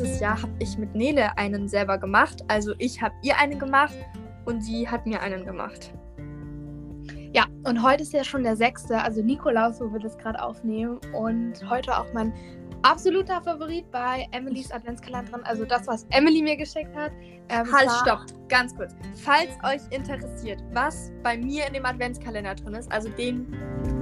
dieses Jahr habe ich mit Nele einen selber gemacht. Also ich habe ihr einen gemacht und sie hat mir einen gemacht. Ja, und heute ist ja schon der sechste, also Nikolaus, wo wir das gerade aufnehmen. Und heute auch mein absoluter Favorit bei Emilys Adventskalender drin. Also das, was Emily mir geschickt hat. Ähm, halt, stopp, ganz kurz. Falls euch interessiert, was bei mir in dem Adventskalender drin ist, also den.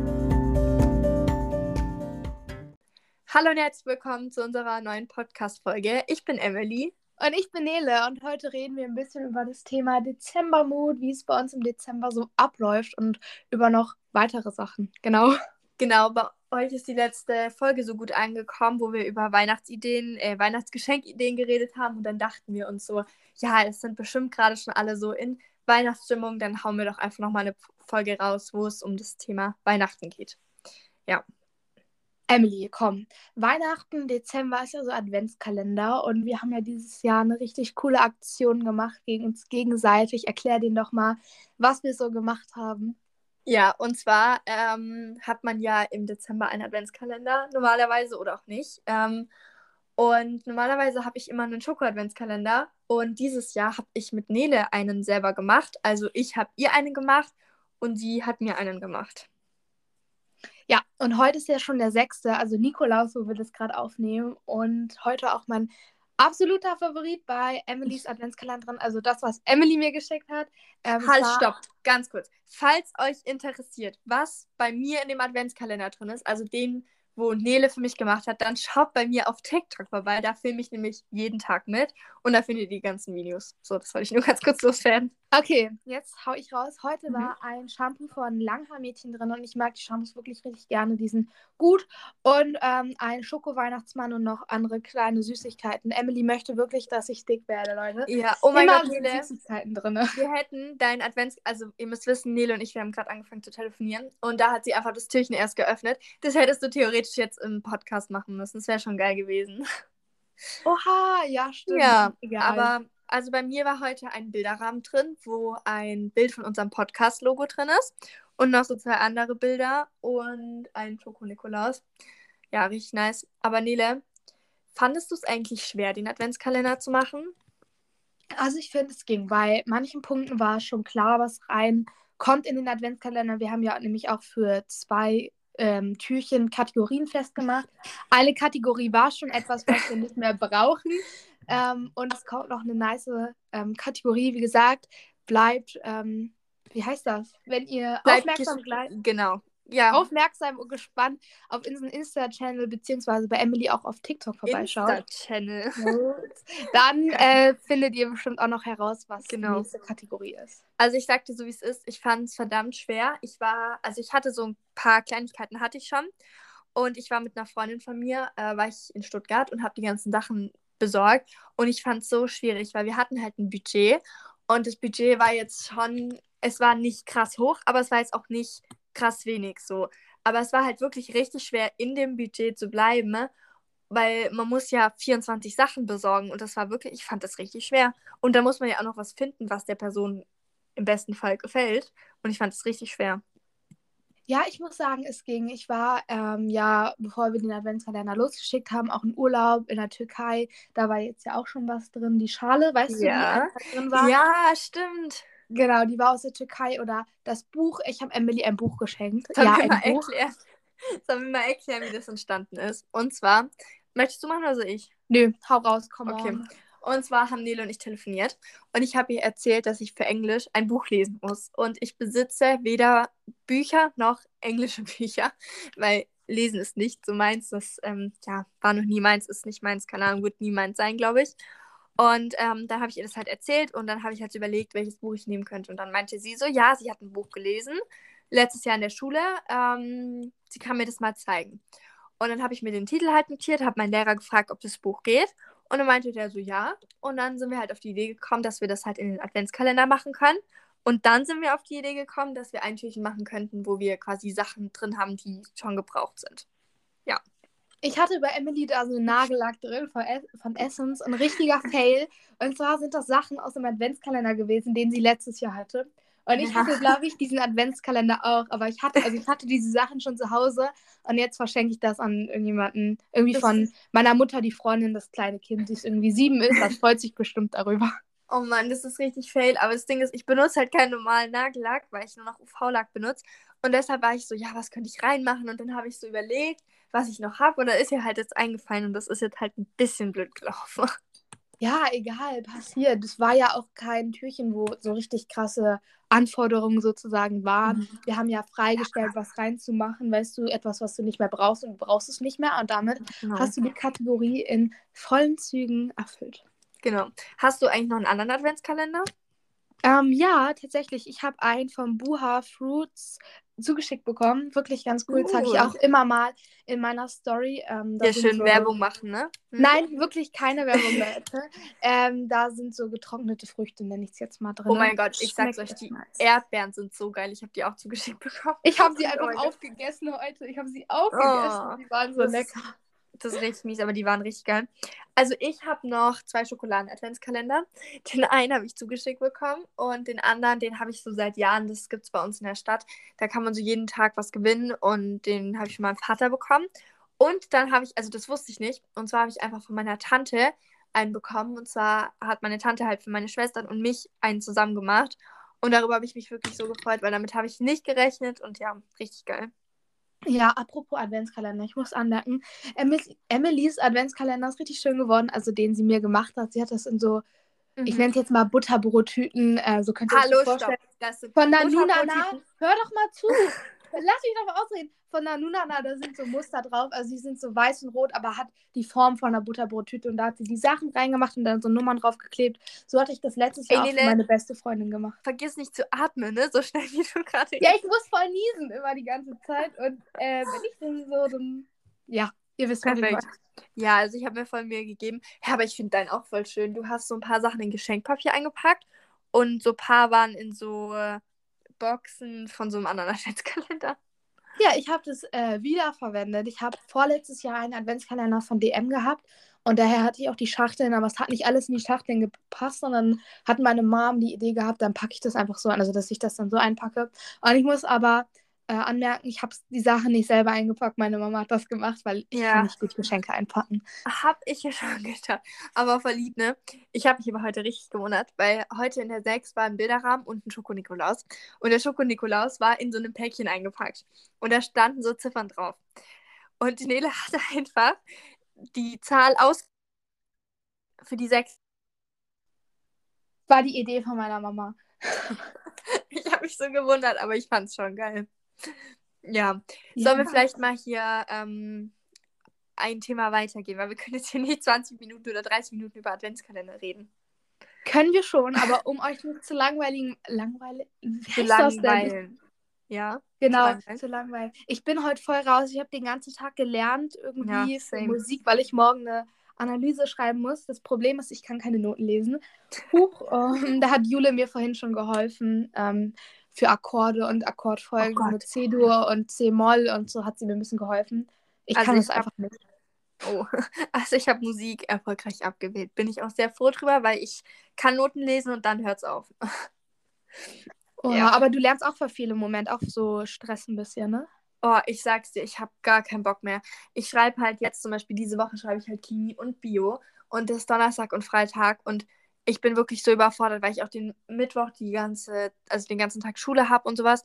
Hallo und herzlich willkommen zu unserer neuen Podcast-Folge. Ich bin Emily. Und ich bin Nele und heute reden wir ein bisschen über das Thema Dezembermut, wie es bei uns im Dezember so abläuft und über noch weitere Sachen. Genau. Genau, bei euch ist die letzte Folge so gut angekommen, wo wir über Weihnachtsideen, äh, Weihnachtsgeschenkideen geredet haben und dann dachten wir uns so, ja, es sind bestimmt gerade schon alle so in Weihnachtsstimmung, dann hauen wir doch einfach nochmal eine Folge raus, wo es um das Thema Weihnachten geht. Ja. Emily, komm. Weihnachten, Dezember ist ja so Adventskalender und wir haben ja dieses Jahr eine richtig coole Aktion gemacht gegen uns gegenseitig. Erklär denen doch mal, was wir so gemacht haben. Ja, und zwar ähm, hat man ja im Dezember einen Adventskalender, normalerweise oder auch nicht. Ähm, und normalerweise habe ich immer einen Schoko-Adventskalender. Und dieses Jahr habe ich mit Nele einen selber gemacht. Also ich habe ihr einen gemacht und sie hat mir einen gemacht. Ja, und heute ist ja schon der sechste, also Nikolaus, wo wir das gerade aufnehmen. Und heute auch mein absoluter Favorit bei Emilys Adventskalender drin. Also das, was Emily mir geschickt hat. Ähm, halt, stopp, ganz kurz. Falls euch interessiert, was bei mir in dem Adventskalender drin ist, also den wo Nele für mich gemacht hat, dann schaut bei mir auf TikTok vorbei. Da filme ich nämlich jeden Tag mit und da findet ihr die ganzen Videos. So, das wollte ich nur ganz kurz loswerden. Okay, jetzt hau ich raus. Heute mhm. war ein Shampoo von Langhaarmädchen drin und ich mag die Shampoos wirklich richtig gerne. Die sind gut. Und ähm, ein Schoko-Weihnachtsmann und noch andere kleine Süßigkeiten. Emily möchte wirklich, dass ich dick werde, Leute. Ja, oh mein Immer Gott, Nele. Süßigkeiten drin. Wir hätten dein Advents... Also, ihr müsst wissen, Nele und ich, wir haben gerade angefangen zu telefonieren und da hat sie einfach das Türchen erst geöffnet. Das hättest du theoretisch theoretisch jetzt im Podcast machen müssen. Das wäre schon geil gewesen. Oha, ja, stimmt. Ja, Egal. aber also bei mir war heute ein Bilderrahmen drin, wo ein Bild von unserem Podcast-Logo drin ist und noch so zwei andere Bilder und ein Schoko-Nikolaus. Ja, richtig nice. Aber Nele, fandest du es eigentlich schwer, den Adventskalender zu machen? Also ich finde, es ging. Bei manchen Punkten war schon klar, was rein kommt in den Adventskalender. Wir haben ja nämlich auch für zwei ähm, Türchen Kategorien festgemacht. Eine Kategorie war schon etwas, was wir nicht mehr brauchen. Ähm, und es kommt noch eine nice ähm, Kategorie, wie gesagt, bleibt, ähm, wie heißt das? Wenn ihr bleibt aufmerksam bleibt. Genau ja. aufmerksam und gespannt auf unseren Insta-Channel beziehungsweise bei Emily auch auf TikTok vorbeischaut. Insta-Channel. Dann äh, findet ihr bestimmt auch noch heraus, was genau. die nächste Kategorie ist. Also ich sagte so, wie es ist, ich fand es verdammt schwer. Ich war, also ich hatte so ein paar Kleinigkeiten hatte ich schon. Und ich war mit einer Freundin von mir, äh, war ich in Stuttgart und habe die ganzen Sachen besorgt. Und ich fand es so schwierig, weil wir hatten halt ein Budget. Und das Budget war jetzt schon, es war nicht krass hoch, aber es war jetzt auch nicht krass wenig so. Aber es war halt wirklich richtig schwer, in dem Budget zu bleiben, ne? weil man muss ja 24 Sachen besorgen und das war wirklich, ich fand das richtig schwer. Und da muss man ja auch noch was finden, was der Person im besten Fall gefällt. Und ich fand es richtig schwer. Ja, ich muss sagen, es ging. Ich war ähm, ja, bevor wir den Adventskalender losgeschickt haben, auch in Urlaub in der Türkei. Da war jetzt ja auch schon was drin. Die Schale, weißt ja. du, die drin war? Ja, stimmt. Genau, die war aus der Türkei oder das Buch. Ich habe Emily ein Buch geschenkt. Sollen ja, wir ein Buch. Erklären? Sollen wir mal erklären, wie das entstanden ist? Und zwar, möchtest du machen oder so ich? Nö, hau raus, komm Okay. On. Und zwar haben Nele und ich telefoniert und ich habe ihr erzählt, dass ich für Englisch ein Buch lesen muss. Und ich besitze weder Bücher noch englische Bücher, weil Lesen ist nicht so meins. Das ähm, ja, war noch nie meins, ist nicht meins, keine Ahnung, wird nie meins sein, glaube ich. Und ähm, dann habe ich ihr das halt erzählt und dann habe ich halt überlegt, welches Buch ich nehmen könnte. Und dann meinte sie so, ja, sie hat ein Buch gelesen, letztes Jahr in der Schule. Ähm, sie kann mir das mal zeigen. Und dann habe ich mir den Titel halt notiert, habe meinen Lehrer gefragt, ob das Buch geht. Und dann meinte der so, ja. Und dann sind wir halt auf die Idee gekommen, dass wir das halt in den Adventskalender machen können. Und dann sind wir auf die Idee gekommen, dass wir ein Türchen machen könnten, wo wir quasi Sachen drin haben, die schon gebraucht sind. Ich hatte bei Emily da so einen Nagellack drin von, von Essence, ein richtiger Fail. Und zwar sind das Sachen aus dem Adventskalender gewesen, den sie letztes Jahr hatte. Und ich hatte, glaube ich, diesen Adventskalender auch. Aber ich hatte, also ich hatte diese Sachen schon zu Hause und jetzt verschenke ich das an irgendjemanden. Irgendwie Das von meiner Mutter, die Freundin, das kleine Kind, die irgendwie sieben ist. Das freut sich bestimmt darüber. Oh Mann, das ist richtig fail. Aber das Ding ist, ich benutze halt keinen normalen Nagellack, weil ich nur noch UV-Lack benutze. Und deshalb war ich so, ja, was könnte ich reinmachen? Und dann habe ich so überlegt, was ich noch habe. Und da ist mir halt jetzt eingefallen. Und das ist jetzt halt ein bisschen blöd gelaufen. Ja, egal, passiert. Es war ja auch kein Türchen, wo so richtig krasse Anforderungen sozusagen waren. Mhm. Wir haben ja freigestellt, was reinzumachen, weißt du, etwas, was du nicht mehr brauchst und du brauchst es nicht mehr. Und damit Genau. hast du die Kategorie in vollen Zügen erfüllt. genau. Hast du eigentlich noch einen anderen Adventskalender? Ähm, ja, tatsächlich. Ich habe einen vom Buha Fruits zugeschickt bekommen. Wirklich ganz cool. Zeige ich Cool. auch immer mal in meiner Story. Ähm, Ja, schön so- Werbung machen, ne? Hm? Nein, wirklich keine Werbung, Leute. ähm, da sind so getrocknete Früchte, nenne ich es jetzt mal drin. Oh mein Gott, ich sag's Schmeckt euch, die nice. Erdbeeren sind so geil. Ich habe die auch zugeschickt bekommen. Ich habe sie Und einfach heute- aufgegessen heute. Ich habe sie aufgegessen. Oh, die waren so lecker. Das ist richtig mies, aber die waren richtig geil. Also ich habe noch zwei Schokoladen-Adventskalender. Den einen habe ich zugeschickt bekommen und den anderen, den habe ich so seit Jahren. Das gibt es bei uns in der Stadt. Da kann man so jeden Tag was gewinnen und den habe ich von meinem Vater bekommen. Und dann habe ich, also das wusste ich nicht, und zwar habe ich einfach von meiner Tante einen bekommen. Und zwar hat meine Tante halt für meine Schwestern und mich einen zusammen gemacht. Und darüber habe ich mich wirklich so gefreut, weil damit habe ich nicht gerechnet und ja, richtig geil. Ja, apropos Adventskalender, ich muss anmerken, Emily, Emilys Adventskalender ist richtig schön geworden, also den sie mir gemacht hat. Sie hat das in so, ich Mhm. nenne es jetzt mal Butterbrottüten, äh, so könnt ihr euch Hallo, vorstellen. stopp. Das Von Nanunana, Butterbrottypen. hör doch mal zu. Lass mich doch mal ausreden. Von Nanunana, da sind so Muster drauf. Also die sind so weiß und rot, aber hat die Form von einer Butterbrottüte. Und da hat sie die Sachen reingemacht und dann so Nummern draufgeklebt. So hatte ich das letztes Ey, Jahr auch für meine beste Freundin gemacht. vergiss nicht zu atmen, ne? So schnell wie du gerade. Ja, ich muss voll niesen immer die ganze Zeit. Und äh, wenn ich dann so, dann. Ja, ihr wisst Perfekt. Ja, also ich habe mir voll Mühe gegeben. Ja, aber ich finde deinen auch voll schön. Du hast so ein paar Sachen in Geschenkpapier eingepackt und so ein paar waren in so äh, Boxen von so einem anderen Adventskalender. Ja, ich habe das äh, wiederverwendet. Ich habe vorletztes Jahr einen Adventskalender von DM gehabt und daher hatte ich auch die Schachteln, aber es hat nicht alles in die Schachteln gepasst, sondern hat meine Mom die Idee gehabt, dann packe ich das einfach so an, also dass ich das dann so einpacke. Und ich muss aber äh, anmerken, ich habe die Sachen nicht selber eingepackt, meine Mama hat das gemacht, weil ich Ja. kann nicht gut Geschenke einpacken. Hab ich ja schon getan. Aber verliebt, ne? Ich habe mich aber heute richtig gewundert, weil heute in der 6 war ein Bilderrahmen und ein Schoko-Nikolaus. Und der Schoko-Nikolaus war in so einem Päckchen eingepackt. Und da standen so Ziffern drauf. Und die Nele hatte einfach die Zahl aus für die 6. War die Idee von meiner Mama. Ich habe mich so gewundert, aber ich fand es schon geil. Ja. Sollen wir vielleicht mal hier ähm, ein Thema weitergehen, weil wir können jetzt hier nicht 20 Minuten oder 30 Minuten über Adventskalender reden. Können wir schon, aber um euch nicht zu langweiligen. Langweilig. Zu langweilen. Ja. Genau, langweilen. zu langweilig. Ich bin heute voll raus. Ich habe den ganzen Tag gelernt, irgendwie Ja, für. Musik, weil ich morgen eine Analyse schreiben muss. Das Problem ist, ich kann keine Noten lesen. Huch, ähm, da hat Jule mir vorhin schon geholfen ähm, für Akkorde und Akkordfolgen Oh mit C-Dur und C-Moll und so hat sie mir ein bisschen geholfen. Ich Also kann hab- einfach nicht. Oh, also ich habe Musik erfolgreich abgewählt. Bin ich auch sehr froh drüber, weil ich kann Noten lesen und dann hört's auf. Oh, Ja. Aber du lernst auch für viel im Moment, auch so Stress ein bisschen, ne? Oh, ich sag's dir, ich habe gar keinen Bock mehr. Ich schreibe halt jetzt zum Beispiel diese Woche schreibe ich halt Chemie und Bio und das ist Donnerstag und Freitag und ich bin wirklich so überfordert, weil ich auch den Mittwoch die ganze, also den ganzen Tag Schule habe und sowas.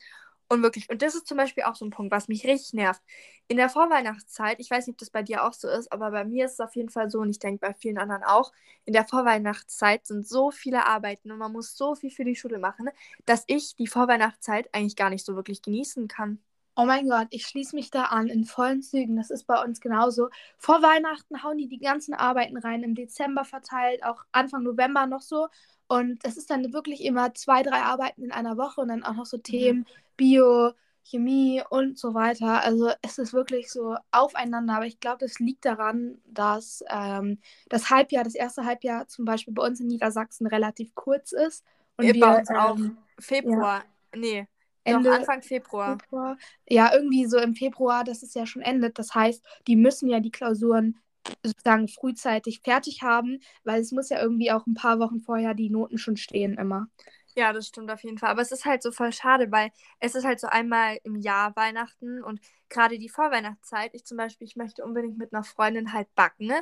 Und wirklich, und das ist zum Beispiel auch so ein Punkt, was mich richtig nervt. In der Vorweihnachtszeit, ich weiß nicht, ob das bei dir auch so ist, aber bei mir ist es auf jeden Fall so und ich denke bei vielen anderen auch, in der Vorweihnachtszeit sind so viele Arbeiten und man muss so viel für die Schule machen, dass ich die Vorweihnachtszeit eigentlich gar nicht so wirklich genießen kann. Oh mein Gott, ich schließe mich da an in vollen Zügen. Das ist bei uns genauso. Vor Weihnachten hauen die die ganzen Arbeiten rein, im Dezember verteilt, auch Anfang November noch so. Und es ist dann wirklich immer zwei, drei Arbeiten in einer Woche und dann auch noch so Themen, Bio, Chemie und so weiter. Also es ist wirklich so aufeinander. Aber ich glaube, das liegt daran, dass ähm, das Halbjahr, das erste Halbjahr zum Beispiel bei uns in Niedersachsen relativ kurz ist. Und Äh, wir bei uns auch. ähm, Februar. Nee, Ende, doch Anfang Februar. Februar. Ja, irgendwie so im Februar, dass es ja schon endet. Das heißt, die müssen ja die Klausuren sozusagen frühzeitig fertig haben, weil es muss ja irgendwie auch ein paar Wochen vorher die Noten schon stehen immer. Ja, das stimmt auf jeden Fall. Aber es ist halt so voll schade, weil es ist halt so einmal im Jahr Weihnachten und gerade die Vorweihnachtszeit. Ich zum Beispiel, ich möchte unbedingt mit einer Freundin halt backen, ne?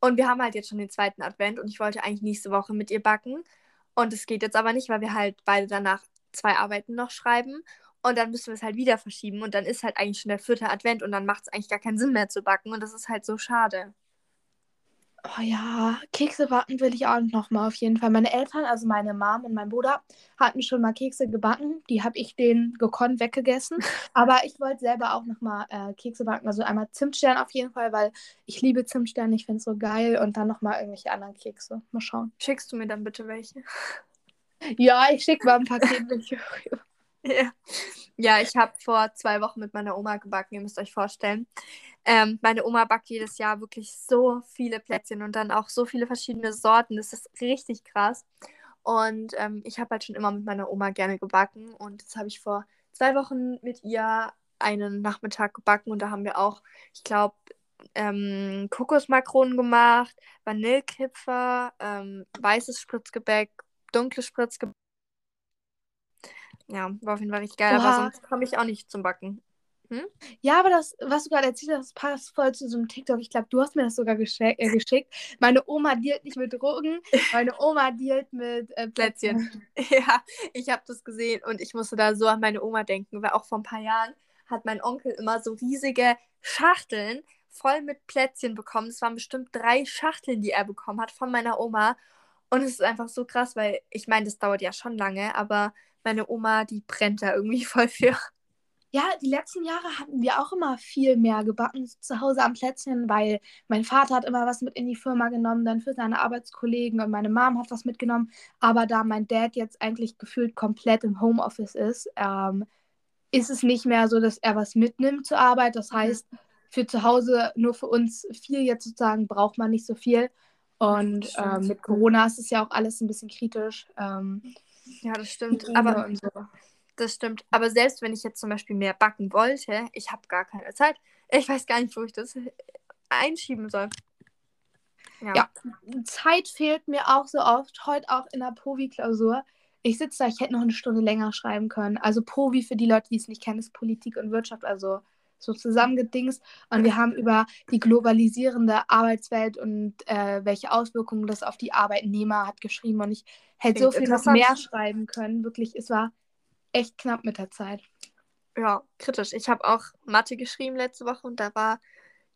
Und wir haben halt jetzt schon den zweiten Advent und ich wollte eigentlich nächste Woche mit ihr backen. Und es geht jetzt aber nicht, weil wir halt beide danach zwei Arbeiten noch schreiben. Und dann müssen wir es halt wieder verschieben. Und dann ist halt eigentlich schon der vierte Advent und dann macht es eigentlich gar keinen Sinn mehr zu backen. Und das ist halt so schade. Oh ja, Kekse backen will ich auch noch mal auf jeden Fall. Meine Eltern, also meine Mom und mein Bruder, hatten schon mal Kekse gebacken. Die habe ich denen gekonnt weggegessen. Aber ich wollte selber auch noch mal äh, Kekse backen. Also einmal Zimtstern auf jeden Fall, weil ich liebe Zimtstern. Ich finde es so geil. Und dann noch mal irgendwelche anderen Kekse. Mal schauen. Schickst du mir dann bitte welche? Ja, ich schicke mal ein Paket welche. Ja, ja ich habe vor zwei Wochen mit meiner Oma gebacken, ihr müsst euch vorstellen. Ähm, meine Oma backt jedes Jahr wirklich so viele Plätzchen und dann auch so viele verschiedene Sorten. Das ist richtig krass. Und ähm, ich habe halt schon immer mit meiner Oma gerne gebacken. Und das habe ich vor zwei Wochen mit ihr einen Nachmittag gebacken. Und da haben wir auch, ich glaube, ähm, Kokosmakronen gemacht, Vanillekipfer, ähm, weißes Spritzgebäck, dunkles Spritzgebäck. Ja, war auf jeden Fall richtig geil, Oha. aber sonst komme ich auch nicht zum Backen. Hm? Ja, aber das, was du gerade erzählt hast, passt voll zu so einem TikTok. Ich glaube, du hast mir das sogar geschick, äh, geschickt. Meine Oma dealt nicht mit Drogen, meine Oma dealt mit äh, Plätzchen. Ja, ich habe das gesehen und ich musste da so an meine Oma denken, weil auch vor ein paar Jahren hat mein Onkel immer so riesige Schachteln voll mit Plätzchen bekommen. Es waren bestimmt drei Schachteln, die er bekommen hat von meiner Oma. Und es ist einfach so krass, weil ich meine, das dauert ja schon lange, aber meine Oma, die brennt da irgendwie voll für. Ja, die letzten Jahre hatten wir auch immer viel mehr gebacken zu Hause am Plätzchen, weil mein Vater hat immer was mit in die Firma genommen, dann für seine Arbeitskollegen und meine Mom hat was mitgenommen. Aber da mein Dad jetzt eigentlich gefühlt komplett im Homeoffice ist, ähm, ist es nicht mehr so, dass er was mitnimmt zur Arbeit. Das mhm. heißt, für zu Hause nur für uns viel jetzt sozusagen braucht man nicht so viel. Und ähm, mit Corona ist es ja auch alles ein bisschen kritisch. Ähm, ja, das stimmt. Aber so. das stimmt. Aber selbst wenn ich jetzt zum Beispiel mehr backen wollte, ich habe gar keine Zeit. Ich weiß gar nicht, wo ich das einschieben soll. Ja. ja. Zeit fehlt mir auch so oft. Heute auch in der Povi-Klausur. Ich sitze da, ich hätte noch eine Stunde länger schreiben können. Also Povi, für die Leute, die es nicht kennen, ist Politik und Wirtschaft. Also so zusammengedingst. Und wir haben über die globalisierende Arbeitswelt und äh, welche Auswirkungen das auf die Arbeitnehmer hat geschrieben. Und ich hätte so viel noch mehr schreiben können. Wirklich, es war echt knapp mit der Zeit. Ja, kritisch. Ich habe auch Mathe geschrieben letzte Woche und da war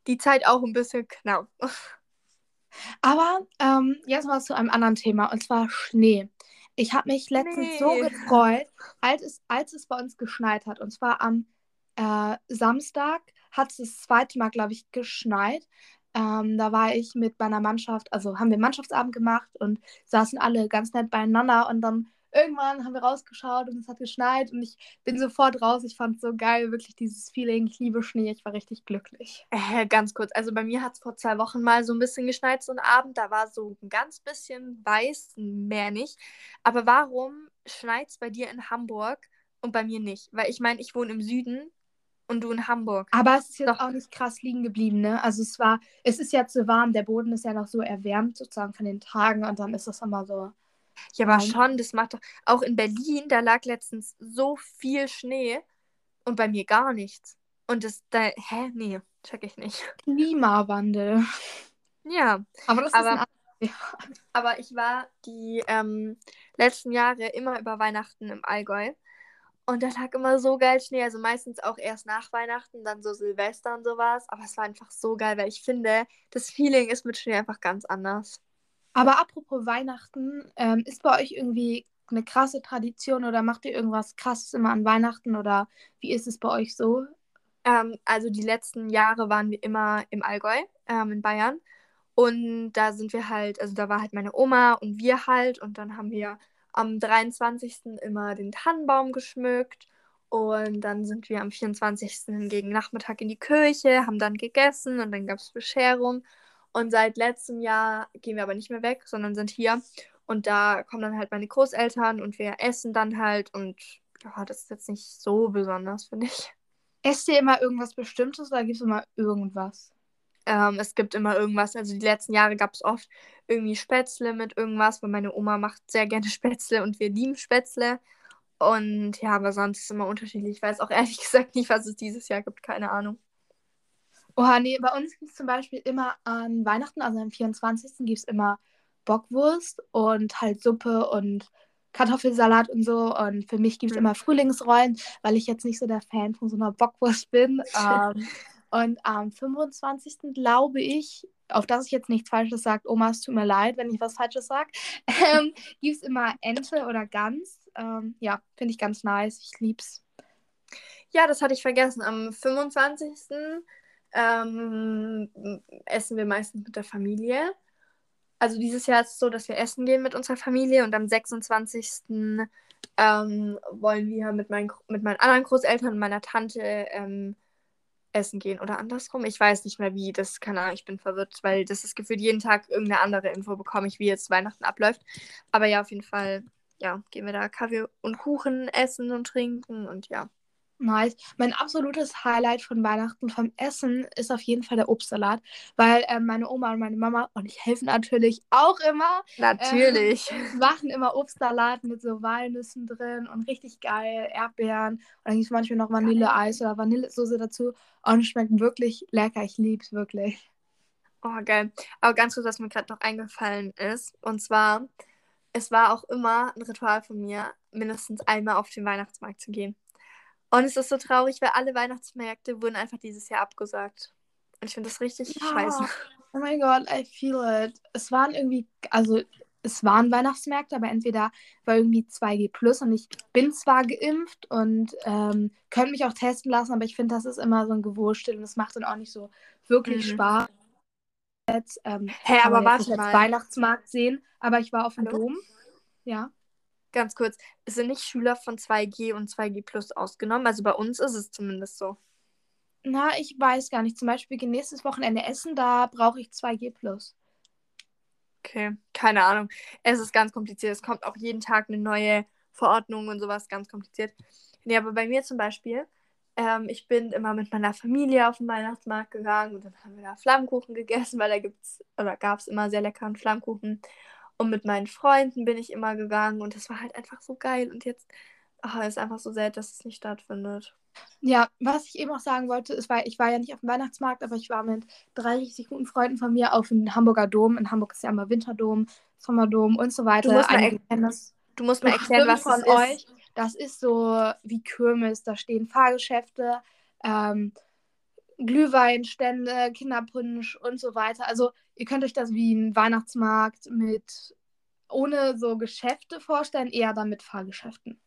die Zeit auch ein bisschen knapp. Aber ähm, jetzt mal zu einem anderen Thema und zwar Schnee. Ich habe mich letztens nee. so gefreut, als es, als es bei uns geschneit hat. Und zwar am äh, Samstag hat es das zweite Mal, glaube ich, geschneit. Ähm, da war ich mit meiner Mannschaft, also haben wir Mannschaftsabend gemacht und saßen alle ganz nett beieinander und dann irgendwann haben wir rausgeschaut und es hat geschneit und ich bin sofort raus. Ich fand es so geil, wirklich dieses Feeling. Ich liebe Schnee, ich war richtig glücklich. Äh, ganz kurz, also bei mir hat es vor zwei Wochen mal so ein bisschen geschneit, so ein Abend. Da war so ein ganz bisschen weiß, mehr nicht. Aber warum schneit es bei dir in Hamburg und bei mir nicht? Weil ich meine, ich wohne im Süden und du in Hamburg. Aber es ist jetzt Doch. auch nicht krass liegen geblieben, ne? Also es war, es ist jetzt so warm, der Boden ist ja noch so erwärmt sozusagen von den Tagen und dann ist das immer so. Ja, aber schon, das macht doch. Auch in Berlin, da lag letztens so viel Schnee und bei mir gar nichts. Und das, da, hä? Nee, check ich nicht. Klimawandel. Ja. Aber das aber, ist ein ja. Aber ich war die ähm, letzten Jahre immer über Weihnachten im Allgäu. Und da lag immer so geil Schnee. Also meistens auch erst nach Weihnachten, dann so Silvester und sowas. Aber es war einfach so geil, weil ich finde, das Feeling ist mit Schnee einfach ganz anders. Aber apropos Weihnachten, ähm, ist bei euch irgendwie eine krasse Tradition oder macht ihr irgendwas krasses immer an Weihnachten oder wie ist es bei euch so? Ähm, also die letzten Jahre waren wir immer im Allgäu, ähm, in Bayern. Und da sind wir halt, also da war halt meine Oma und wir halt. Und dann haben wir am 23. immer den Tannenbaum geschmückt und dann sind wir am 24. gegen Nachmittag in die Kirche, haben dann gegessen und dann gab es Bescherung. Und seit letztem Jahr gehen wir aber nicht mehr weg, sondern sind hier. Und da kommen dann halt meine Großeltern und wir essen dann halt. Und ja, das ist jetzt nicht so besonders, finde ich. Esst ihr immer irgendwas Bestimmtes oder gibt es immer irgendwas? Ähm, es gibt immer irgendwas. Also die letzten Jahre gab es oft irgendwie Spätzle mit irgendwas, weil meine Oma macht sehr gerne Spätzle und wir lieben Spätzle. Und ja, aber sonst ist es immer unterschiedlich. Ich weiß auch ehrlich gesagt nicht, was es dieses Jahr gibt. Keine Ahnung. Oha, nee, bei uns gibt es zum Beispiel immer an Weihnachten, also am 24. gibt es immer Bockwurst und halt Suppe und Kartoffelsalat und so. Und für mich gibt es mhm. immer Frühlingsrollen, weil ich jetzt nicht so der Fan von so einer Bockwurst bin. ähm, und am 25. glaube ich, auf das ich jetzt nichts Falsches sage, Oma, es tut mir leid, wenn ich was Falsches sage, ähm, gibt es immer Ente oder Gans. Ähm, ja, finde ich ganz nice. Ich lieb's. Ja, das hatte ich vergessen. Am 25. Ähm, essen wir meistens mit der Familie. Also dieses Jahr ist es so, dass wir essen gehen mit unserer Familie und am 26. Ähm, wollen wir mit meinen, mit meinen anderen Großeltern und meiner Tante ähm, essen gehen oder andersrum. Ich weiß nicht mehr wie, das keine Ahnung, ich bin verwirrt, weil das ist gefühlt jeden Tag irgendeine andere Info bekomme ich, wie jetzt Weihnachten abläuft. Aber ja, auf jeden Fall, ja, gehen wir da Kaffee und Kuchen essen und trinken und ja. Nice. Mein absolutes Highlight von Weihnachten vom Essen ist auf jeden Fall der Obstsalat, weil äh, meine Oma und meine Mama und ich helfen natürlich auch immer. Natürlich. Äh, machen immer Obstsalat mit so Walnüssen drin und richtig geil, Erdbeeren. Und dann gibt es manchmal noch Vanilleeis oder Vanillesoße dazu und es schmeckt wirklich lecker. Ich liebe es wirklich. Oh, geil. Aber ganz kurz, was mir gerade noch eingefallen ist, und zwar, es war auch immer ein Ritual von mir, mindestens einmal auf den Weihnachtsmarkt zu gehen. Und es ist so traurig, weil alle Weihnachtsmärkte wurden einfach dieses Jahr abgesagt. Und ich finde das richtig ja. scheiße. Oh mein Gott, I feel it. Es waren irgendwie, also es waren Weihnachtsmärkte, aber entweder war irgendwie 2G plus und ich bin zwar geimpft und ähm, könnte mich auch testen lassen, aber ich finde, das ist immer so ein Gewurstel und es macht dann auch nicht so wirklich mhm. Spaß. Jetzt, ähm, hey, aber warte mal. Weihnachtsmarkt sehen, aber ich war auf dem? Dom. Ja ganz kurz, es sind nicht Schüler von 2G und 2G Plus ausgenommen. Also bei uns ist es zumindest so. Na, ich weiß gar nicht. Zum Beispiel nächstes Wochenende Essen, da brauche ich 2G Plus. Okay, keine Ahnung. Es ist ganz kompliziert. Es kommt auch jeden Tag eine neue Verordnung und sowas, ganz kompliziert. Nee, aber bei mir zum Beispiel, ähm, ich bin immer mit meiner Familie auf den Weihnachtsmarkt gegangen und dann haben wir da Flammkuchen gegessen, weil da gibt's oder gab es immer sehr leckeren Flammkuchen. Und mit meinen Freunden bin ich immer gegangen und das war halt einfach so geil. Und jetzt oh, ist einfach so selten, dass es nicht stattfindet. Ja, was ich eben auch sagen wollte, ist, weil ich war ja nicht auf dem Weihnachtsmarkt, aber ich war mit drei richtig guten Freunden von mir auf dem Hamburger Dom. In Hamburg ist ja immer Winterdom, Sommerdom und so weiter. Du musst mal, er du musst mal erklären, was von euch. Ist. Das ist so wie Kirmes. Da stehen Fahrgeschäfte, ähm, Glühweinstände, Kinderpunsch und so weiter. Also ihr könnt euch das wie ein Weihnachtsmarkt mit ohne so Geschäfte vorstellen, eher dann mit Fahrgeschäften.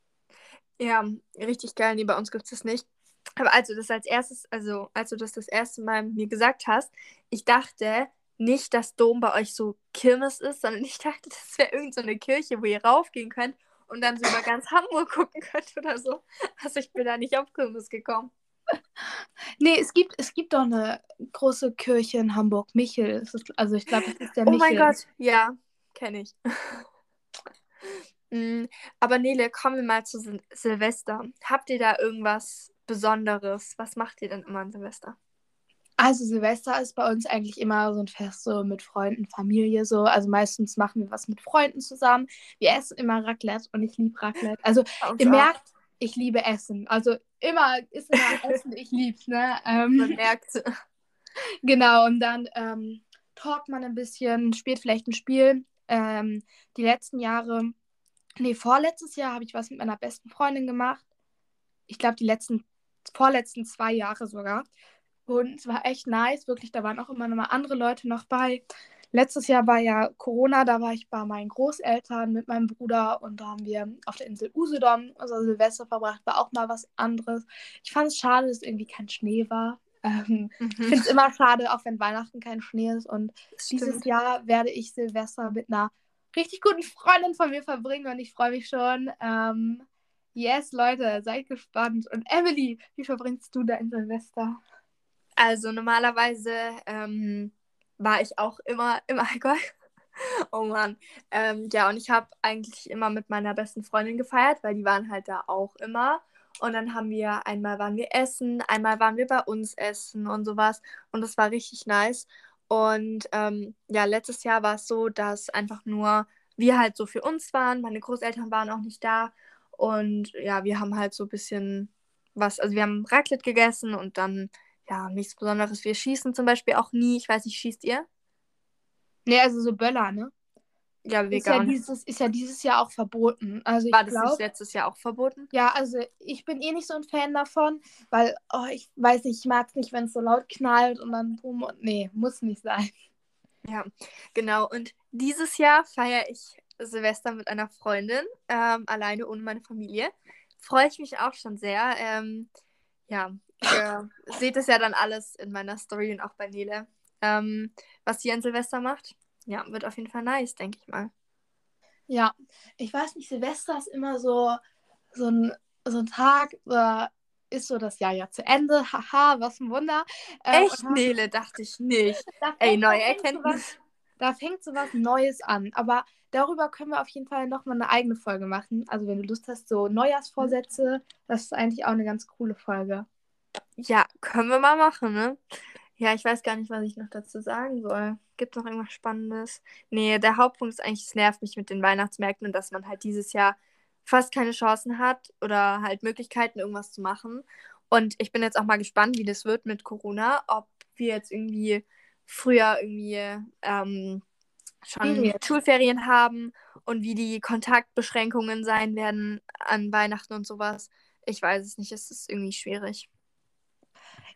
Ja, richtig geil. Nee, bei uns gibt es das nicht. Aber als du das als erstes, also als du das das erste Mal mir gesagt hast, ich dachte nicht, dass Dom bei euch so Kirmes ist, sondern ich dachte, das wäre irgendeine so Kirche, wo ihr raufgehen könnt und dann so über ganz Hamburg gucken könnt oder so. Also ich bin da nicht auf Kirmes gekommen. Nee, es gibt, es gibt doch eine große Kirche in Hamburg, Michel. also ich glaube, das ist der oh Michel. Oh mein Gott, ja, kenne ich. mm, aber Nele, kommen wir mal zu Sil Silvester. Habt ihr da irgendwas Besonderes? Was macht ihr denn immer an Silvester? Also Silvester ist bei uns eigentlich immer so ein Fest so mit Freunden, Familie so. Also meistens machen wir was mit Freunden zusammen. Wir essen immer Raclette und ich liebe Raclette. Also ihr merkt, ich liebe Essen. Also immer ist immer Essen, ich lieb's, ne? Ähm, man merkt. Genau, und dann ähm, talkt man ein bisschen, spielt vielleicht ein Spiel. Ähm, die letzten Jahre, nee, vorletztes Jahr habe ich was mit meiner besten Freundin gemacht. Ich glaube, die letzten, vorletzten zwei Jahre sogar. Und es war echt nice, wirklich. Da waren auch immer noch mal andere Leute noch bei. Letztes Jahr war ja Corona, da war ich bei meinen Großeltern mit meinem Bruder und da haben wir auf der Insel Usedom unser Silvester verbracht, war auch mal was anderes. Ich fand es schade, dass irgendwie kein Schnee war. Ähm, mhm. Ich finde es immer schade, auch wenn Weihnachten kein Schnee ist. Und dieses Jahr werde ich Silvester mit einer richtig guten Freundin von mir verbringen und ich freue mich schon. Ähm, yes, Leute, seid gespannt. Und Emily, wie verbringst du dein Silvester? Also normalerweise ähm, war ich auch immer im Allgäu. oh Mann. Ähm, ja, und ich habe eigentlich immer mit meiner besten Freundin gefeiert, weil die waren halt da auch immer. Und dann haben wir, einmal waren wir essen, einmal waren wir bei uns essen und sowas. Und das war richtig nice. Und ähm, ja, letztes Jahr war es so, dass einfach nur wir halt so für uns waren. Meine Großeltern waren auch nicht da. Und ja, wir haben halt so ein bisschen was, also wir haben Raclette gegessen und dann, ja, nichts Besonderes. Wir schießen zum Beispiel auch nie. Ich weiß nicht, schießt ihr? Nee, also so Böller, ne? Ja, Ist ja, vegan. dieses, ist ja dieses Jahr auch verboten. Also ich War das nicht glaube, letztes Jahr auch verboten? ja, also ich bin eh nicht so ein Fan davon, weil, oh, ich weiß nicht, ich mag es nicht, wenn es so laut knallt und dann boom und nee, muss nicht sein. Ja, genau. Und dieses Jahr feiere ich Silvester mit einer Freundin, ähm, alleine ohne meine Familie. Freue ich mich auch schon sehr. Ähm, ja, ihr seht es ja dann alles in meiner Story und auch bei Nele, ähm, was sie an Silvester macht. Ja, wird auf jeden Fall nice, denke ich mal. Ja, ich weiß nicht, Silvester ist immer so, so, ein, so ein Tag, da ist so das Jahr ja zu Ende. Haha, was ein Wunder. Ähm, Echt, Nele, dachte ich nicht. Ey, neue Erkenntnis. Da fängt so was Neues an. Aber darüber können wir auf jeden Fall nochmal eine eigene Folge machen. Also wenn du Lust hast, so Neujahrsvorsätze, das ist eigentlich auch eine ganz coole Folge. Ja, können wir mal machen, ne? Ja, ich weiß gar nicht, was ich noch dazu sagen soll. Gibt noch irgendwas Spannendes? Nee, der Hauptpunkt ist eigentlich, es nervt mich mit den Weihnachtsmärkten und dass man halt dieses Jahr fast keine Chancen hat oder halt Möglichkeiten, irgendwas zu machen. Und ich bin jetzt auch mal gespannt, wie das wird mit Corona, ob wir jetzt irgendwie früher irgendwie ähm, schon Ferien. Schulferien haben und wie die Kontaktbeschränkungen sein werden an Weihnachten und sowas. Ich weiß es nicht, es ist irgendwie schwierig.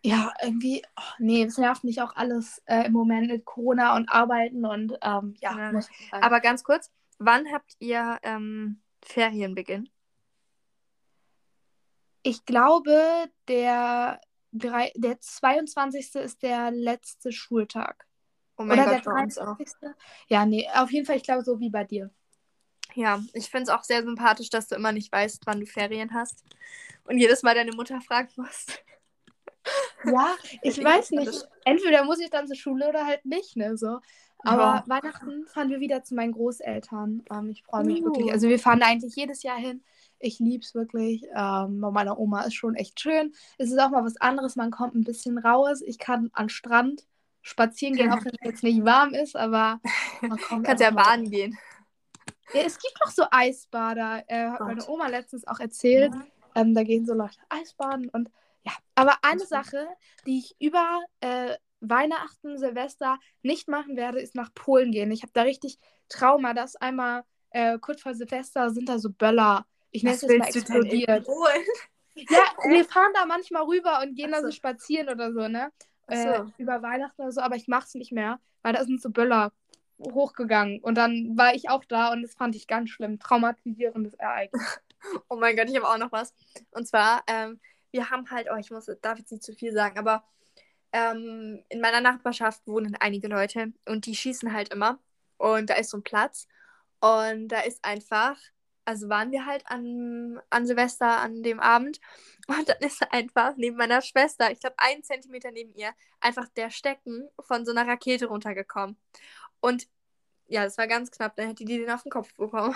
Ja, irgendwie, oh, nee, es nervt mich auch alles äh, im Moment mit Corona und Arbeiten und ähm, ja, Ja. Aber ganz kurz, wann habt ihr ähm, Ferienbeginn? Ich glaube, der, drei, der 22. ist der letzte Schultag. Oh mein Oder Gott, der bei uns auch. 23. Ja, nee, auf jeden Fall, ich glaube, so wie bei dir. Ja, ich finde es auch sehr sympathisch, dass du immer nicht weißt, wann du Ferien hast. Und jedes Mal deine Mutter fragen musst. Ja, ich Ich weiß nicht. das- Entweder muss ich dann zur Schule oder halt nicht, ne? So. Aber Ja. Weihnachten fahren wir wieder zu meinen Großeltern. Ähm, ich freue mich Uh. wirklich. Also wir fahren eigentlich jedes Jahr hin. Ich liebe es wirklich. Ähm, bei meiner Oma ist schon echt schön. Es ist auch mal was anderes. Man kommt ein bisschen raus. Ich kann an Strand spazieren gehen, auch wenn es jetzt nicht warm ist, aber man kommt Kannst ja baden gehen. Ja, es gibt noch so Eisbader. Äh, hat meine. Oma letztens auch erzählt. Ähm, da gehen so Leute Eisbaden und ja. Aber eine. Sache, die ich über äh, Weihnachten, Silvester nicht machen werde, ist nach Polen gehen. Ich habe da richtig Trauma, dass einmal äh, kurz vor Silvester sind da so Böller. Ich nenne es jetzt mal explodiert. Polen? Ja, wir fahren da manchmal rüber und gehen Ach da so so. spazieren oder so, ne? Äh, so. über Weihnachten oder so, aber ich mach's nicht mehr, weil da sind so Böller hochgegangen. Und dann war ich auch da und das fand ich ganz schlimm. Traumatisierendes Ereignis. Oh mein Gott, ich habe auch noch was. Und zwar, ähm, wir haben halt, oh, ich muss, darf jetzt nicht zu viel sagen, aber ähm, in meiner Nachbarschaft wohnen einige Leute und die schießen halt immer. Und da ist so ein Platz. Und da ist einfach, also waren wir halt an, an Silvester an dem Abend. Und dann ist einfach neben meiner Schwester, ich glaube einen Zentimeter neben ihr, einfach der Stecken von so einer Rakete runtergekommen. Und ja, das war ganz knapp, dann hätte die den auf den Kopf bekommen.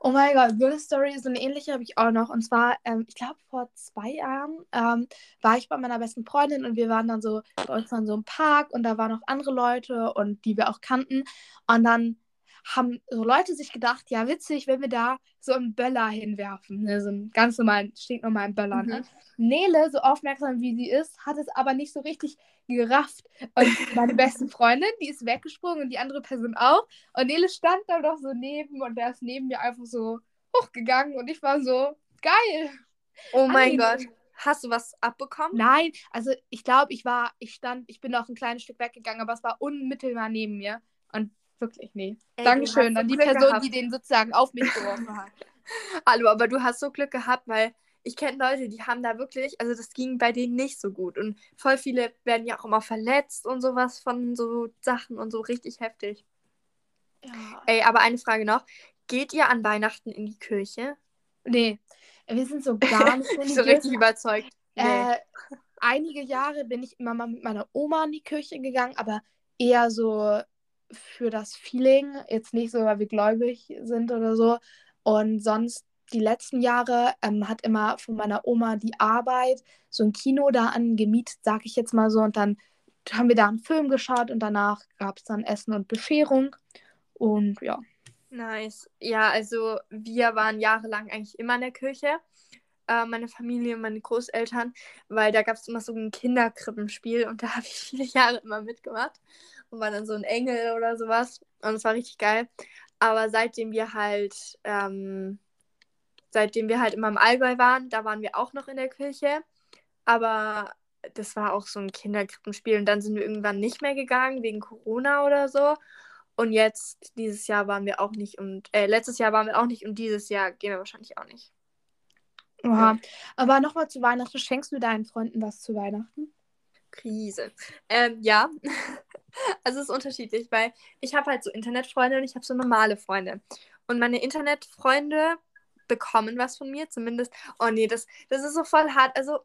Oh mein Gott, eine Story, so eine ähnliche habe ich auch noch. Und zwar, ähm, ich glaube, vor zwei Jahren ähm, war ich bei meiner besten Freundin und wir waren dann so bei uns dann so im Park und da waren noch andere Leute und die wir auch kannten. Und dann haben so Leute sich gedacht, ja, witzig, wenn wir da so einen Böller hinwerfen. Ne? So einen ganz normalen, stinknormalen Böller. Ne? Nele, so aufmerksam wie sie ist, hat es aber nicht so richtig gerafft. Und meine beste Freundin, die ist weggesprungen und die andere Person auch. Und Nele stand da doch so neben und der ist neben mir einfach so hochgegangen und ich war so, geil. Oh mein. Gott. Hast du was abbekommen? Nein, also ich glaube, ich war, ich stand, ich bin auch ein kleines Stück weggegangen, aber es war unmittelbar neben mir. Und wirklich, nee. Ey, Dankeschön an so die Person, gehabt. die den sozusagen auf mich geworfen hat. Hallo, aber du hast so Glück gehabt, weil ich kenne Leute, die haben da wirklich, also das ging bei denen nicht so gut. Und voll viele werden ja auch immer verletzt und sowas von so Sachen und so richtig heftig. Ja. Ey, aber eine Frage noch. Geht ihr an Weihnachten in die Kirche? Nee, wir sind so gar nicht so richtig überzeugt. Nee. Äh, einige Jahre bin ich immer mal mit meiner Oma in die Kirche gegangen, aber eher so für das Feeling. Jetzt nicht so, weil wir gläubig sind oder so. Und sonst die letzten Jahre ähm, hat immer von meiner Oma die Arbeit so ein Kino da angemietet, sag ich jetzt mal so. Und dann haben wir da einen Film geschaut und danach gab es dann Essen und Bescherung. Und ja. Nice. Ja, also wir waren jahrelang eigentlich immer in der Kirche. Äh, meine Familie, meine Großeltern, weil da gab es immer so ein Kinderkrippenspiel und da habe ich viele Jahre immer mitgemacht und war dann so ein Engel oder sowas. Und es war richtig geil. Aber seitdem wir halt ähm, seitdem wir halt immer im Allgäu waren, da waren wir auch noch in der Kirche. Aber das war auch so ein Kinderkrippenspiel. Und dann sind wir irgendwann nicht mehr gegangen, wegen Corona oder so. Und jetzt, dieses Jahr waren wir auch nicht und äh, letztes Jahr waren wir auch nicht und dieses Jahr gehen wir wahrscheinlich auch nicht. Oha. Aber nochmal zu Weihnachten, schenkst du deinen Freunden was zu Weihnachten? Krise. Ähm, ja. also es ist unterschiedlich, weil ich habe halt so Internetfreunde und ich habe so normale Freunde. Und meine Internetfreunde bekommen was von mir, zumindest. Oh nee, das, das ist so voll hart. Also,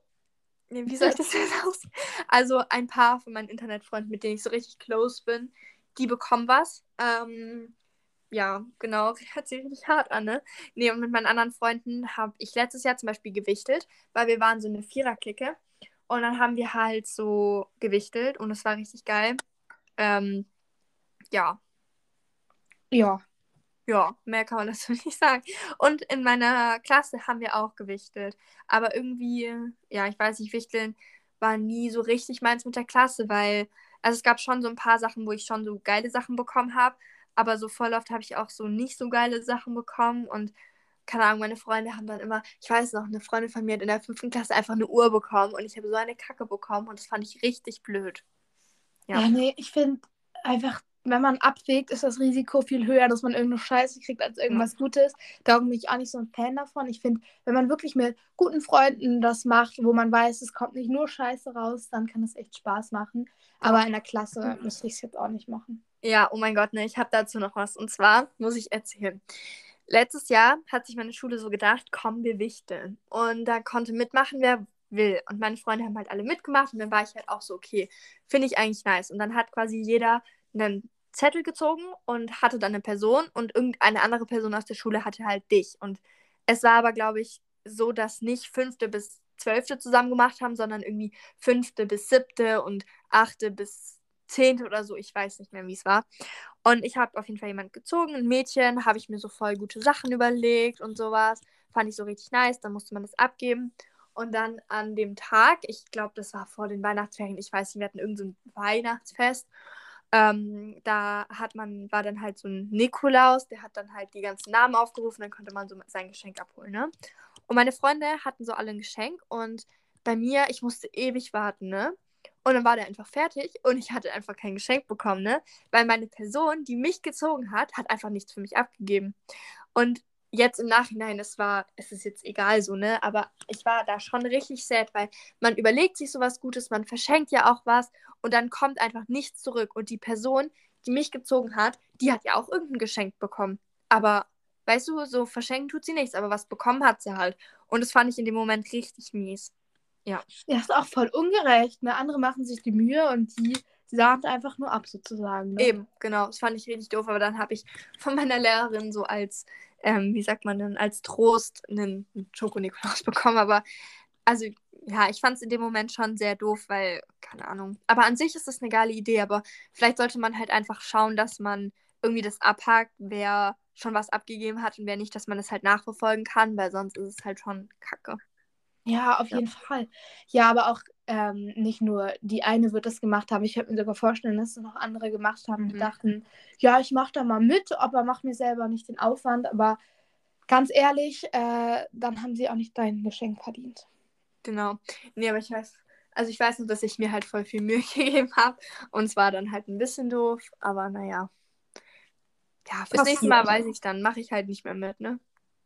wie soll ich das jetzt aus? Also, ein paar von meinen Internetfreunden, mit denen ich so richtig close bin, die bekommen was. Ähm, ja, genau, hört sich richtig hart an, ne? Nee, und mit meinen anderen Freunden habe ich letztes Jahr zum Beispiel gewichtelt, weil wir waren so eine Viererklicke. Und dann haben wir halt so gewichtelt und es war richtig geil. Ähm, ja. Ja, ja, mehr kann man dazu nicht sagen. Und in meiner Klasse haben wir auch gewichtelt. Aber irgendwie, ja, ich weiß nicht, Wichteln war nie so richtig meins mit der Klasse, weil, also es gab schon so ein paar Sachen, wo ich schon so geile Sachen bekommen habe, aber so voll oft habe ich auch so nicht so geile Sachen bekommen und keine Ahnung, meine Freunde haben dann immer, ich weiß noch, eine Freundin von mir hat in der fünften Klasse einfach eine Uhr bekommen und ich habe so eine Kacke bekommen und das fand ich richtig blöd. Ja, ja nee, ich finde einfach wenn man abwägt, ist das Risiko viel höher, dass man irgendeine Scheiße kriegt als irgendwas Gutes. Darum bin ich auch nicht so ein Fan davon. Ich finde, wenn man wirklich mit guten Freunden das macht, wo man weiß, es kommt nicht nur Scheiße raus, dann kann es echt Spaß machen. Aber in der Klasse müsste ich es jetzt auch nicht machen. Ja, oh mein Gott, ne, ich habe dazu noch was. Und zwar muss ich erzählen. Letztes Jahr hat sich meine Schule so gedacht, komm, wir wichteln. Und da konnte mitmachen, wer will. Und meine Freunde haben halt alle mitgemacht und dann war ich halt auch so, okay, finde ich eigentlich nice. Und dann hat quasi jeder einen Zettel gezogen und hatte dann eine Person und irgendeine andere Person aus der Schule hatte halt dich. Und es war aber, glaube ich, so, dass nicht fünfte bis zwölfte zusammen gemacht haben, sondern irgendwie fünfte bis siebte und achte bis zehnte oder so. Ich weiß nicht mehr, wie es war. Und ich habe auf jeden Fall jemand gezogen, ein Mädchen, habe ich mir so voll gute Sachen überlegt und sowas. Fand ich so richtig nice, dann musste man das abgeben. Und dann an dem Tag, ich glaube, das war vor den Weihnachtsferien, ich weiß nicht, wir hatten irgendein so Weihnachtsfest. Ähm, da hat man, war dann halt so ein Nikolaus, der hat dann halt die ganzen Namen aufgerufen, dann konnte man so sein Geschenk abholen, ne? Und meine Freunde hatten so alle ein Geschenk und bei mir, ich musste ewig warten, ne? Und dann war der einfach fertig und ich hatte einfach kein Geschenk bekommen, ne? Weil meine Person, die mich gezogen hat, hat einfach nichts für mich abgegeben. Und jetzt im Nachhinein, es war, es ist jetzt egal so, ne? Aber ich war da schon richtig sad, weil man überlegt sich sowas Gutes, man verschenkt ja auch was und dann kommt einfach nichts zurück. Und die Person, die mich gezogen hat, die hat ja auch irgendein Geschenk bekommen. Aber weißt du, so verschenken tut sie nichts, aber was bekommen hat sie halt. Und das fand ich in dem Moment richtig mies. Ja. Ja, ist auch voll ungerecht. Ne? Andere machen sich die Mühe und die sahnt einfach nur ab, sozusagen. Ne? Eben, genau. Das fand ich richtig doof, aber dann habe ich von meiner Lehrerin so als ähm, wie sagt man denn, als Trost einen Schoko-Nikolaus bekommen. Aber also ja, ich fand es in dem Moment schon sehr doof, weil, keine Ahnung. Aber an sich ist das eine geile Idee, aber vielleicht sollte man halt einfach schauen, dass man irgendwie das abhakt, wer schon was abgegeben hat und wer nicht, dass man das halt nachverfolgen kann, weil sonst ist es halt schon kacke. Ja, auf ja. jeden Fall. Ja, aber auch ähm, nicht nur die eine wird das gemacht haben. Ich könnte mir sogar vorstellen, dass es noch andere gemacht haben, die mhm. dachten, ja, ich mache da mal mit, aber mache mir selber nicht den Aufwand. Aber ganz ehrlich, äh, dann haben sie auch nicht dein Geschenk verdient. Genau. Nee, aber ich weiß, also ich weiß nur, dass ich mir halt voll viel Mühe gegeben habe. Und es war dann halt ein bisschen doof, aber naja. Ja, fürs nächste Mal weiß ich dann, mache ich halt nicht mehr mit, ne?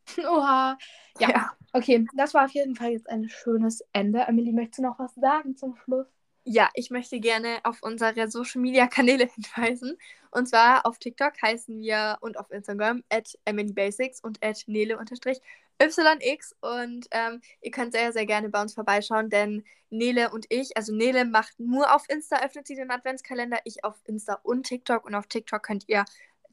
Oha. Ja. ja. Okay, das war auf jeden Fall jetzt ein schönes Ende. Emily, möchtest du noch was sagen zum Schluss? Ja, ich möchte gerne auf unsere Social Media Kanäle hinweisen. Und zwar auf TikTok heißen wir und auf Instagram at Basics und at Nele-YX. Und ähm, ihr könnt sehr, sehr gerne bei uns vorbeischauen, denn Nele und ich, also Nele macht nur auf Insta, öffnet sie den Adventskalender, ich auf Insta und TikTok. Und auf TikTok könnt ihr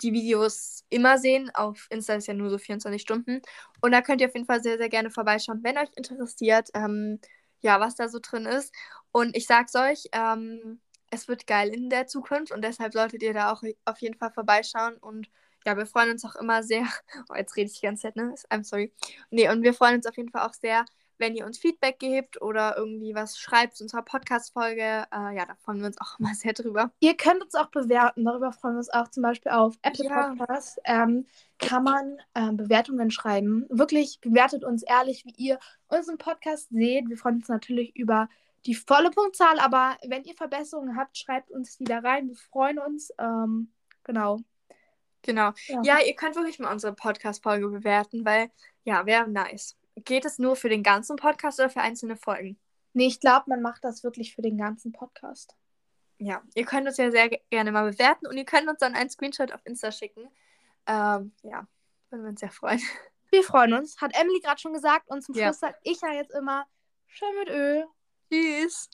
die Videos immer sehen. Auf Insta ist ja nur so 24 Stunden. Und da könnt ihr auf jeden Fall sehr, sehr gerne vorbeischauen, wenn euch interessiert, ähm, ja, was da so drin ist. Und ich sag's euch, ähm, es wird geil in der Zukunft und deshalb solltet ihr da auch auf jeden Fall vorbeischauen. Und ja, wir freuen uns auch immer sehr. Oh, jetzt rede ich die ganze Zeit, ne? I'm sorry. Nee, und wir freuen uns auf jeden Fall auch sehr, wenn ihr uns Feedback gebt oder irgendwie was schreibt zu unserer Podcast-Folge. Äh, ja, da freuen wir uns auch immer sehr drüber. Ihr könnt uns auch bewerten. Darüber freuen wir uns auch zum Beispiel auf Apple ja. Podcasts. Ähm, kann man äh, Bewertungen schreiben. Wirklich bewertet uns ehrlich, wie ihr unseren Podcast seht. Wir freuen uns natürlich über die volle Punktzahl, aber wenn ihr Verbesserungen habt, schreibt uns die da rein. Wir freuen uns. Ähm, genau. Genau. Ja. ja, ihr könnt wirklich mal unsere Podcast-Folge bewerten, weil ja, wäre nice. Geht es nur für den ganzen Podcast oder für einzelne Folgen? Nee, ich glaube, man macht das wirklich für den ganzen Podcast. Ja, ihr könnt uns ja sehr gerne mal bewerten und ihr könnt uns dann einen Screenshot auf Insta schicken. Ähm, ja, würden wir uns sehr freuen. Wir freuen uns, hat Emily gerade schon gesagt. Und zum Schluss ja. sage ich ja jetzt immer, schön mit Öl. Tschüss.